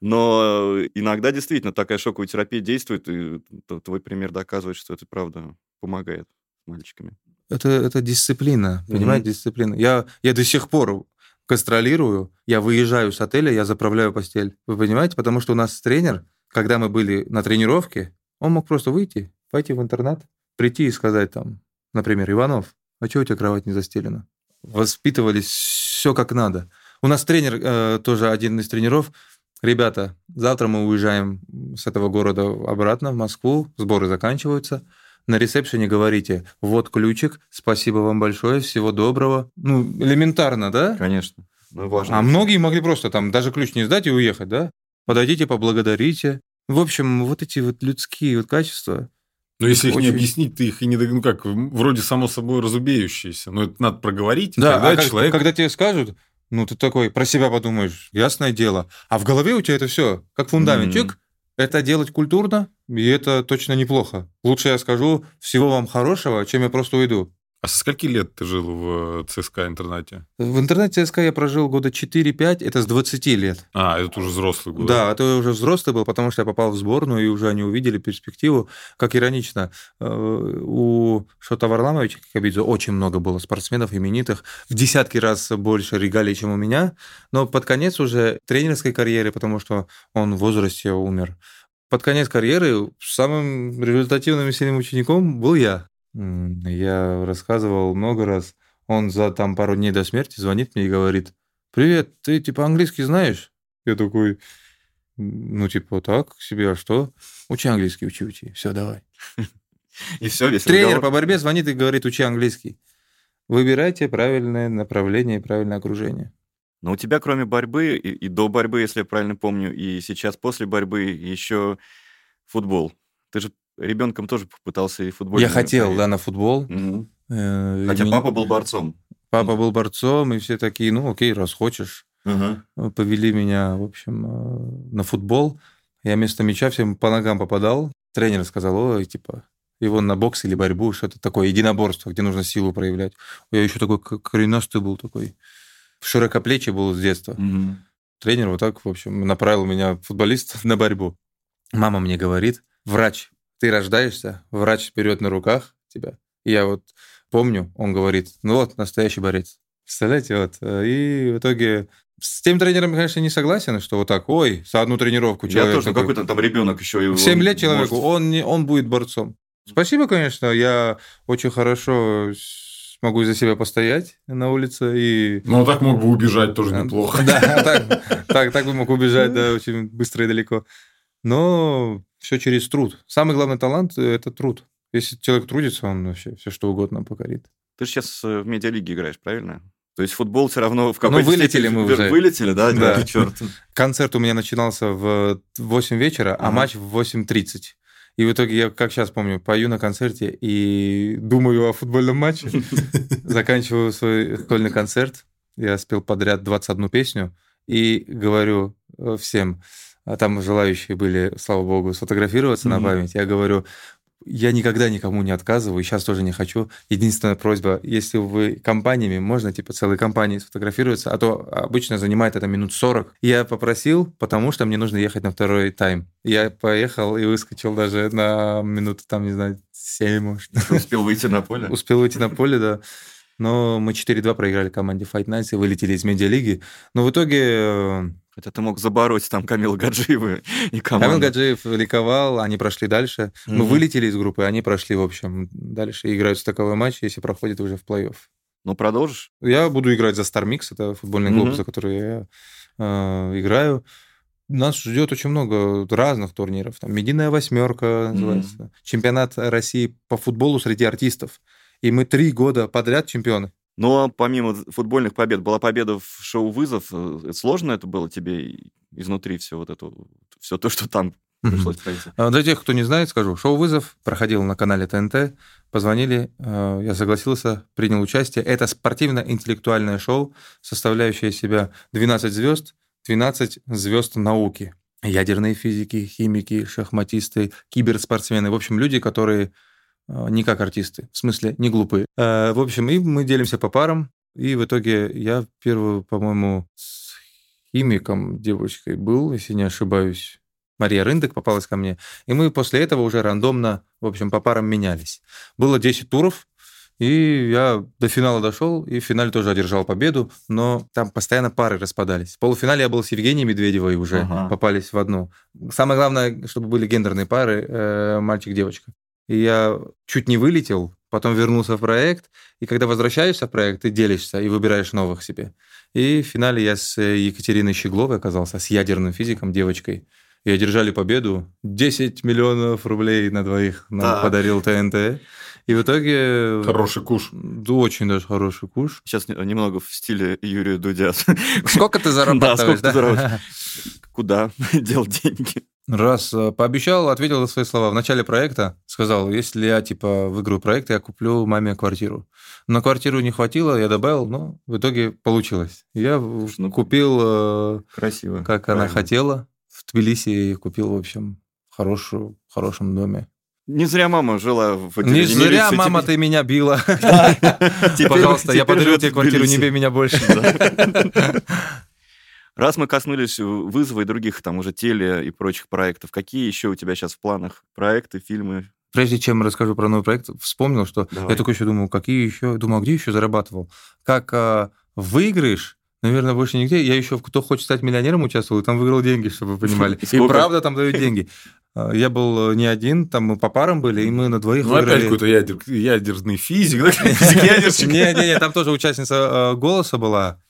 Но иногда действительно такая шоковая терапия действует, и твой пример доказывает, что это правда помогает мальчиками. Это, это дисциплина, понимаете, mm-hmm. дисциплина. Я, я до сих пор гастролирую, я выезжаю с отеля, я заправляю постель. Вы понимаете? Потому что у нас тренер, когда мы были на тренировке, он мог просто выйти, пойти в интернат, прийти и сказать там, например, Иванов, а чего у тебя кровать не застелена? Воспитывались все как надо. У нас тренер, э, тоже один из тренеров, ребята, завтра мы уезжаем с этого города обратно в Москву, сборы заканчиваются. На ресепшене говорите, вот ключик, спасибо вам большое, всего доброго. Ну, элементарно, да? Конечно. Ну, важно. А многие могли просто там даже ключ не сдать и уехать, да? Подойдите, поблагодарите. В общем, вот эти вот людские вот качества. Но если их очень... не объяснить, ты их и не... Ну как, вроде само собой разубеющиеся. Но это надо проговорить. Да, тогда а человек... когда тебе скажут, ну ты такой про себя подумаешь, ясное дело. А в голове у тебя это все как фундаментик. Mm-hmm. Это делать культурно, и это точно неплохо. Лучше я скажу всего вам хорошего, чем я просто уйду. А со скольки лет ты жил в э, ЦСКА интернате? В интернате ЦСКА я прожил года 4-5, это с 20 лет. А, это уже взрослый год. Да, это уже взрослый был, потому что я попал в сборную, и уже они увидели перспективу. Как иронично, э, у Шота Варламовича Кабидзе очень много было спортсменов именитых, в десятки раз больше регалий, чем у меня, но под конец уже тренерской карьеры, потому что он в возрасте умер, под конец карьеры самым результативным и сильным учеником был я. Я рассказывал много раз. Он за там пару дней до смерти звонит мне и говорит, «Привет, ты типа английский знаешь?» Я такой, ну типа так себе, а что? Учи английский, учи, учи. Все, давай. И все, весь Тренер разговор. по борьбе звонит и говорит, учи английский. Выбирайте правильное направление и правильное окружение. Но у тебя, кроме борьбы, и, и до борьбы, если я правильно помню, и сейчас после борьбы, еще футбол. Ты же ребенком тоже попытался и футбол. Я хотел, да, на футбол. Угу. Хотя папа был борцом. Папа был борцом, и все такие, ну, окей, раз хочешь. Угу. Повели меня, в общем, э, на футбол. Я вместо мяча всем по ногам попадал. Тренер сказал, ой, типа, его на бокс или борьбу, что-то такое, единоборство, где нужно силу проявлять. Я еще такой коренастый был такой, широкоплечий был с детства. Угу. Тренер вот так, в общем, направил меня, футболист, на борьбу. Мама мне говорит, врач ты рождаешься, врач берет на руках тебя. я вот помню, он говорит, ну вот, настоящий борец. Представляете, вот. Э, и в итоге с тем тренером, конечно, не согласен, что вот так, ой, за одну тренировку человек... Я тоже, такой, какой-то там ребенок еще... В 7 лет человеку, может... он, не, он будет борцом. Спасибо, конечно, я очень хорошо могу за себя постоять на улице и... Ну, а так мог бы убежать тоже неплохо. Да, так, так бы мог убежать, да, очень быстро и далеко. Но все через труд. Самый главный талант – это труд. Если человек трудится, он вообще все что угодно покорит. Ты же сейчас э, в медиалиге играешь, правильно? То есть футбол все равно в какой-то Ну, вылетели степени... мы уже. Вылетели, да? Да. Черт. Концерт у меня начинался в 8 вечера, а матч в 8.30. И в итоге я, как сейчас помню, пою на концерте и думаю о футбольном матче. Заканчиваю свой школьный концерт. Я спел подряд 21 песню и говорю э, всем, а там желающие были, слава богу, сфотографироваться mm-hmm. на память. Я говорю, я никогда никому не отказываю, сейчас тоже не хочу. Единственная просьба, если вы компаниями, можно типа целой компании сфотографироваться, а то обычно занимает это минут 40. Я попросил, потому что мне нужно ехать на второй тайм. Я поехал и выскочил даже на минуту, там, не знаю, 7, может. Успел выйти на поле? Успел выйти на поле, да. Но мы 4-2 проиграли команде Fight Nights и вылетели из медиалиги. Но в итоге э, Хотя ты мог забороть там Камил Гаджиева и команду. Камил Гаджиев ликовал, они прошли дальше. Mm-hmm. Мы вылетели из группы, они прошли, в общем, дальше. И играют стыковой матч, если проходит уже в плей-офф. Ну, продолжишь? Я буду играть за Star Mix, это футбольный клуб, mm-hmm. за который я э, играю. Нас ждет очень много разных турниров. Там «Медийная восьмерка» называется. Mm-hmm. Чемпионат России по футболу среди артистов. И мы три года подряд чемпионы. Но помимо футбольных побед, была победа в шоу «Вызов». Э, сложно это было тебе изнутри все вот это, все то, что там пришлось пройти? А, для тех, кто не знает, скажу. Шоу «Вызов» проходил на канале ТНТ. Позвонили, э, я согласился, принял участие. Это спортивно-интеллектуальное шоу, составляющее из себя 12 звезд, 12 звезд науки. ядерные физики, химики, шахматисты, киберспортсмены. В общем, люди, которые не как артисты, в смысле, не глупые. Э, в общем, и мы делимся по парам. И в итоге я первую, по-моему, с химиком девочкой был, если не ошибаюсь. Мария Рындек попалась ко мне. И мы после этого уже рандомно, в общем, по парам менялись. Было 10 туров, и я до финала дошел, и в финале тоже одержал победу, но там постоянно пары распадались. В полуфинале я был с Евгенией Медведевой уже, ага. попались в одну. Самое главное, чтобы были гендерные пары, э, мальчик-девочка. И я чуть не вылетел, потом вернулся в проект, и когда возвращаешься в проект, ты делишься и выбираешь новых себе. И в финале я с Екатериной Щегловой оказался, с ядерным физиком, девочкой и одержали победу. 10 миллионов рублей на двоих нам да. подарил ТНТ. И в итоге... Хороший куш. Очень даже хороший куш. Сейчас немного в стиле Юрия Дудя. Сколько ты зарабатываешь? Да, сколько ты Куда дел деньги? Раз э, пообещал, ответил на свои слова. В начале проекта сказал, если я типа выиграю проект, я куплю маме квартиру. На квартиру не хватило, я добавил, но в итоге получилось. Я ну, купил, э, красиво, как правильно. она хотела в Тбилиси купил, в общем, хорошую, в хорошем доме. Не зря мама жила в Не зря мама ты меня била. Пожалуйста, я подарю тебе квартиру, не бей меня больше. Раз мы коснулись вызова и других там уже теле и прочих проектов, какие еще у тебя сейчас в планах проекты, фильмы? Прежде чем расскажу про новый проект, вспомнил, что Давай. я только еще думал, какие еще, думал, а где еще зарабатывал? Как а, выигрыш Наверное, больше нигде. Я еще в «Кто хочет стать миллионером» участвовал, и там выиграл деньги, чтобы вы понимали. И правда там дают деньги. А, я был э, не один, там мы по парам были, и мы на двоих ну, выиграли. опять какой-то ядер, ядерный физик, да? Физик-ядерщик. Не-не-не, там тоже участница э, «Голоса» была.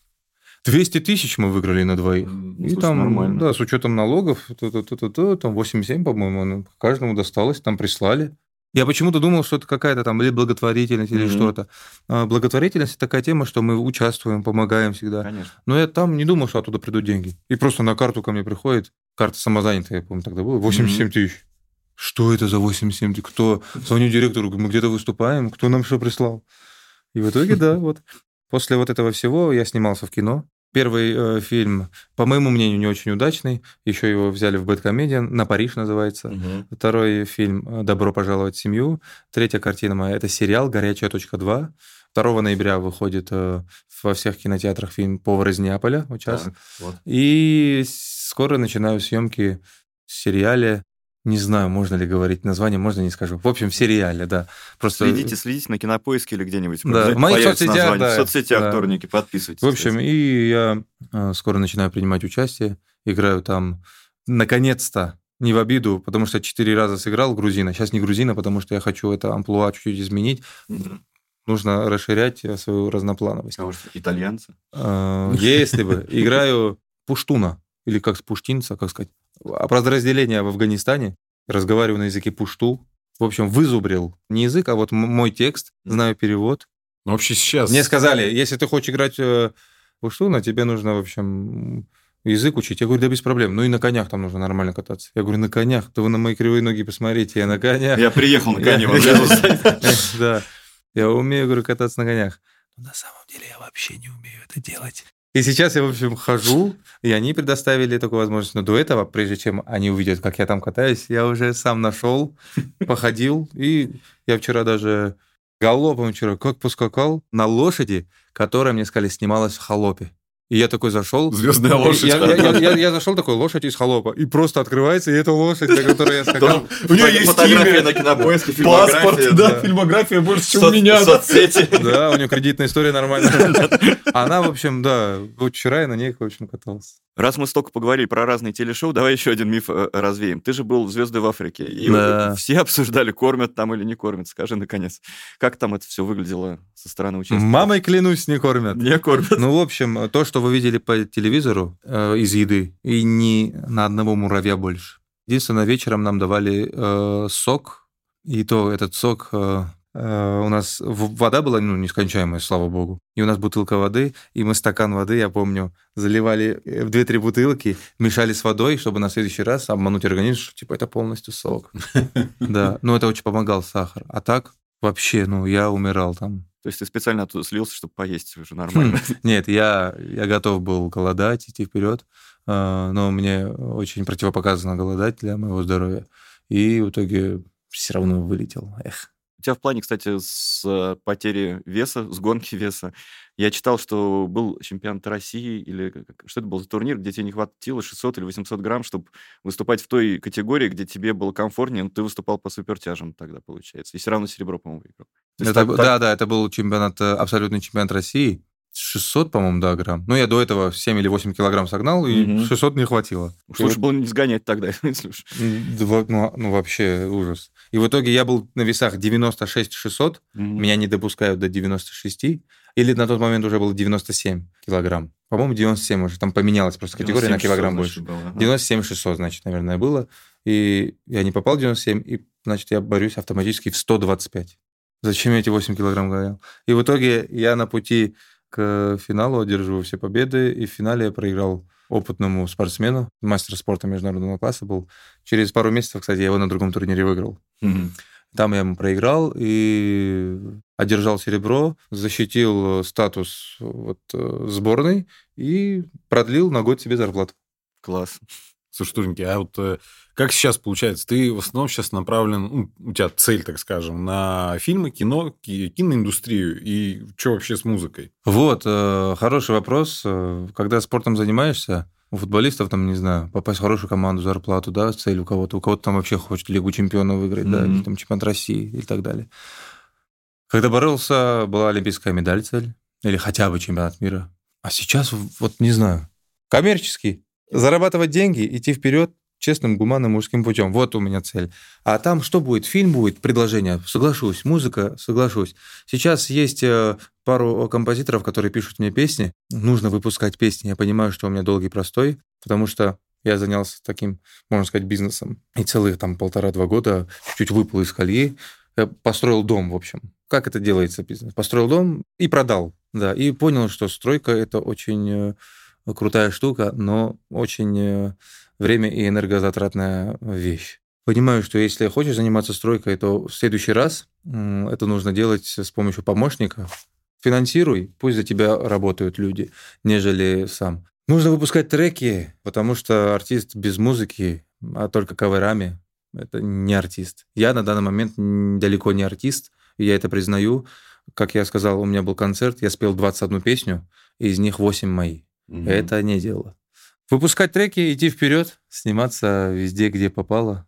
200 тысяч мы выиграли на двоих. и там, нормально. да, с учетом налогов, там 87, по-моему, ну, каждому досталось, там прислали. Я почему-то думал, что это какая-то там или благотворительность, или mm-hmm. что-то. А благотворительность – такая тема, что мы участвуем, помогаем всегда. Конечно. Но я там не думал, что оттуда придут деньги. И просто на карту ко мне приходит, карта самозанятая, я помню, тогда было, 87 mm-hmm. тысяч. Что это за 87 тысяч? Кто? Звоню директору, мы где-то выступаем, кто нам что прислал? И в итоге, да, вот. После вот этого всего я снимался в кино. Первый э, фильм, по моему мнению, не очень удачный. Еще его взяли в Бэткомедиан. «На Париж» называется. Угу. Второй фильм э, «Добро пожаловать в семью». Третья картина моя – это сериал «Горячая точка 2». 2 ноября выходит э, во всех кинотеатрах фильм «Повар из Неаполя». Вот сейчас. Так, вот. И скоро начинаю съемки в сериале не знаю, можно ли говорить название, можно не скажу. В общем, в сериале, да. Просто... Следите, следите на кинопоиске или где-нибудь. Да, в моих соцсетях, да. В соцсетях, да. вторники, подписывайтесь. В общем, кстати. и я э, скоро начинаю принимать участие, играю там, наконец-то, не в обиду, потому что четыре раза сыграл грузина. Сейчас не грузина, потому что я хочу это амплуа чуть-чуть изменить. Mm-hmm. Нужно расширять э, свою разноплановость. А может, итальянца? Э, если бы. Играю пуштуна, или как с пуштинца, как сказать а подразделение в Афганистане, разговариваю на языке пушту, в общем, вызубрил не язык, а вот мой текст, знаю перевод. Ну, вообще сейчас... Мне сказали, если ты хочешь играть э, пушту, на тебе нужно, в общем, язык учить. Я говорю, да без проблем. Ну и на конях там нужно нормально кататься. Я говорю, на конях? Да вы на мои кривые ноги посмотрите, я на конях. Я приехал на коне. Да. Я умею, говорю, кататься на конях. Но на самом деле я вообще не умею это делать. И сейчас я, в общем, хожу, и они предоставили такую возможность. Но до этого, прежде чем они увидят, как я там катаюсь, я уже сам нашел, походил. И я вчера даже галопом вчера как поскакал на лошади, которая, мне сказали, снималась в холопе. И я такой зашел. Звездная лошадь. Я, я, я, я, я зашел такой лошадь из холопа. И просто открывается, и это лошадь, на которой я скакал. У нее есть фотография на кинопоиске, Паспорт, да, фильмография больше, чем у меня. Соцсети. Да, у нее кредитная история нормальная. Она, в общем, да, вот вчера я на ней, в общем, катался. Раз мы столько поговорили про разные телешоу, давай еще один миф э, развеем. Ты же был звездой в Африке, и да. все обсуждали, кормят там или не кормят. Скажи, наконец, как там это все выглядело со стороны участников? Мамой клянусь, не кормят. Не кормят. Ну, в общем, то, что вы видели по телевизору э, из еды, и ни на одного муравья больше. Единственное, вечером нам давали э, сок, и то этот сок э, Э, у нас вода была ну, нескончаемая, слава богу. И у нас бутылка воды, и мы стакан воды, я помню, заливали э, в две-три бутылки, мешали с водой, чтобы на следующий раз обмануть организм, что типа это полностью сок. Да, но это очень помогал сахар. А так вообще, ну, я умирал там. То есть ты специально оттуда слился, чтобы поесть уже нормально? Нет, я, я готов был голодать, идти вперед, а, но мне очень противопоказано голодать для моего здоровья. И в итоге все равно вылетел. Эх. У тебя в плане, кстати, с э, потери веса, с гонки веса, я читал, что был чемпионат России, или что это был за турнир, где тебе не хватило 600 или 800 грамм, чтобы выступать в той категории, где тебе было комфортнее, но ты выступал по супертяжам тогда, получается. И все равно серебро, по-моему, выиграл. Это, так, да, так... да, это был чемпионат, э, абсолютный чемпионат России. 600, по-моему, да, грамм. Ну, я до этого 7 или 8 килограмм согнал, и угу. 600 не хватило. Слушай, было не сгонять тогда, слушай. Ну, ну, вообще ужас. И в итоге я был на весах 96 600, угу. меня не допускают до 96, или на тот момент уже было 97 килограмм. По-моему, 97 уже, там поменялась просто категория на килограмм больше. Было, ага. 97 600, значит, наверное, было. И я не попал в 97, и, значит, я борюсь автоматически в 125. Зачем я эти 8 килограмм говорил? И в итоге я на пути к финалу одерживаю все победы, и в финале я проиграл опытному спортсмену, мастер спорта международного класса был. Через пару месяцев, кстати, я его на другом турнире выиграл. Mm-hmm. Там я ему проиграл и одержал серебро, защитил статус вот, э, сборной и продлил на год себе зарплату. Класс. Слушай, Туреньки, а вот э, как сейчас получается? Ты в основном сейчас направлен, ну, у тебя цель, так скажем, на фильмы, кино, киноиндустрию и что вообще с музыкой? Вот, э, хороший вопрос. Когда спортом занимаешься, у футболистов, там, не знаю, попасть в хорошую команду, зарплату, да, цель у кого-то. У кого-то там вообще хочет Лигу чемпионов выиграть, mm-hmm. да, или там чемпионат России и так далее. Когда боролся, была олимпийская медаль цель, или хотя бы чемпионат мира. А сейчас, вот не знаю, коммерческий. Зарабатывать деньги, идти вперед, честным, гуманным, мужским путем. Вот у меня цель. А там что будет? Фильм будет, предложение. Соглашусь. Музыка, соглашусь. Сейчас есть э, пару композиторов, которые пишут мне песни. Нужно выпускать песни. Я понимаю, что у меня долгий простой, потому что я занялся таким, можно сказать, бизнесом. И целых там полтора-два года чуть-чуть выпал из колеи. Я построил дом, в общем. Как это делается бизнес? Построил дом и продал. Да, и понял, что стройка — это очень э, крутая штука, но очень э, время и энергозатратная вещь. Понимаю, что если хочешь заниматься стройкой, то в следующий раз это нужно делать с помощью помощника. Финансируй, пусть за тебя работают люди, нежели сам. Нужно выпускать треки, потому что артист без музыки, а только каверами, это не артист. Я на данный момент далеко не артист, и я это признаю. Как я сказал, у меня был концерт, я спел 21 песню, и из них 8 мои. Угу. Это не дело. Выпускать треки, идти вперед, сниматься везде, где попало.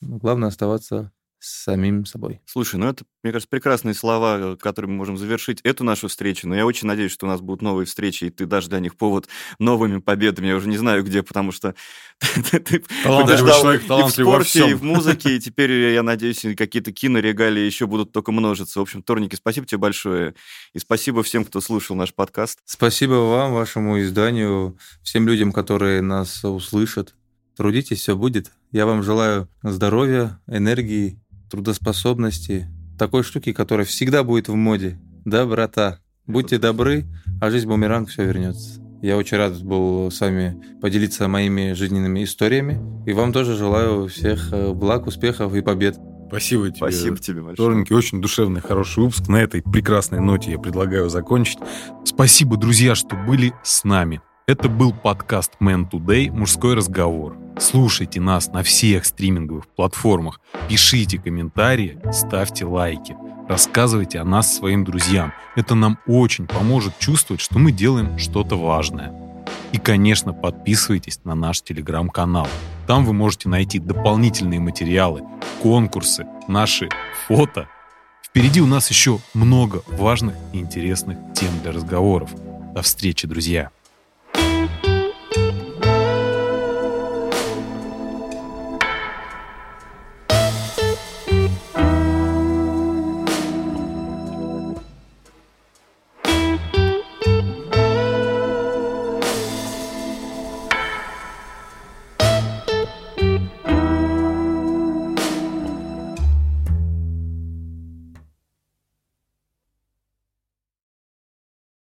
Но главное оставаться самим собой. Слушай, ну это, мне кажется, прекрасные слова, э, которыми мы можем завершить эту нашу встречу. Но я очень надеюсь, что у нас будут новые встречи, и ты дашь для них повод новыми победами. Я уже не знаю где, потому что ты подождал и в спорте, и в музыке, и теперь, я надеюсь, какие-то кинорегалии еще будут только множиться. В общем, Торники, спасибо тебе большое. И спасибо всем, кто слушал наш подкаст. Спасибо вам, вашему изданию, всем людям, которые нас услышат. Трудитесь, все будет. Я вам желаю здоровья, энергии трудоспособности, такой штуки, которая всегда будет в моде. Доброта. Будьте добры, а жизнь бумеранг все вернется. Я очень рад был с вами поделиться моими жизненными историями. И вам тоже желаю всех э, благ, успехов и побед. Спасибо тебе. Спасибо тебе большое. Торники, очень душевный, хороший выпуск. На этой прекрасной ноте я предлагаю закончить. Спасибо, друзья, что были с нами. Это был подкаст Man Today «Мужской разговор». Слушайте нас на всех стриминговых платформах, пишите комментарии, ставьте лайки, рассказывайте о нас своим друзьям. Это нам очень поможет чувствовать, что мы делаем что-то важное. И, конечно, подписывайтесь на наш телеграм-канал. Там вы можете найти дополнительные материалы, конкурсы, наши фото. Впереди у нас еще много важных и интересных тем для разговоров. До встречи, друзья!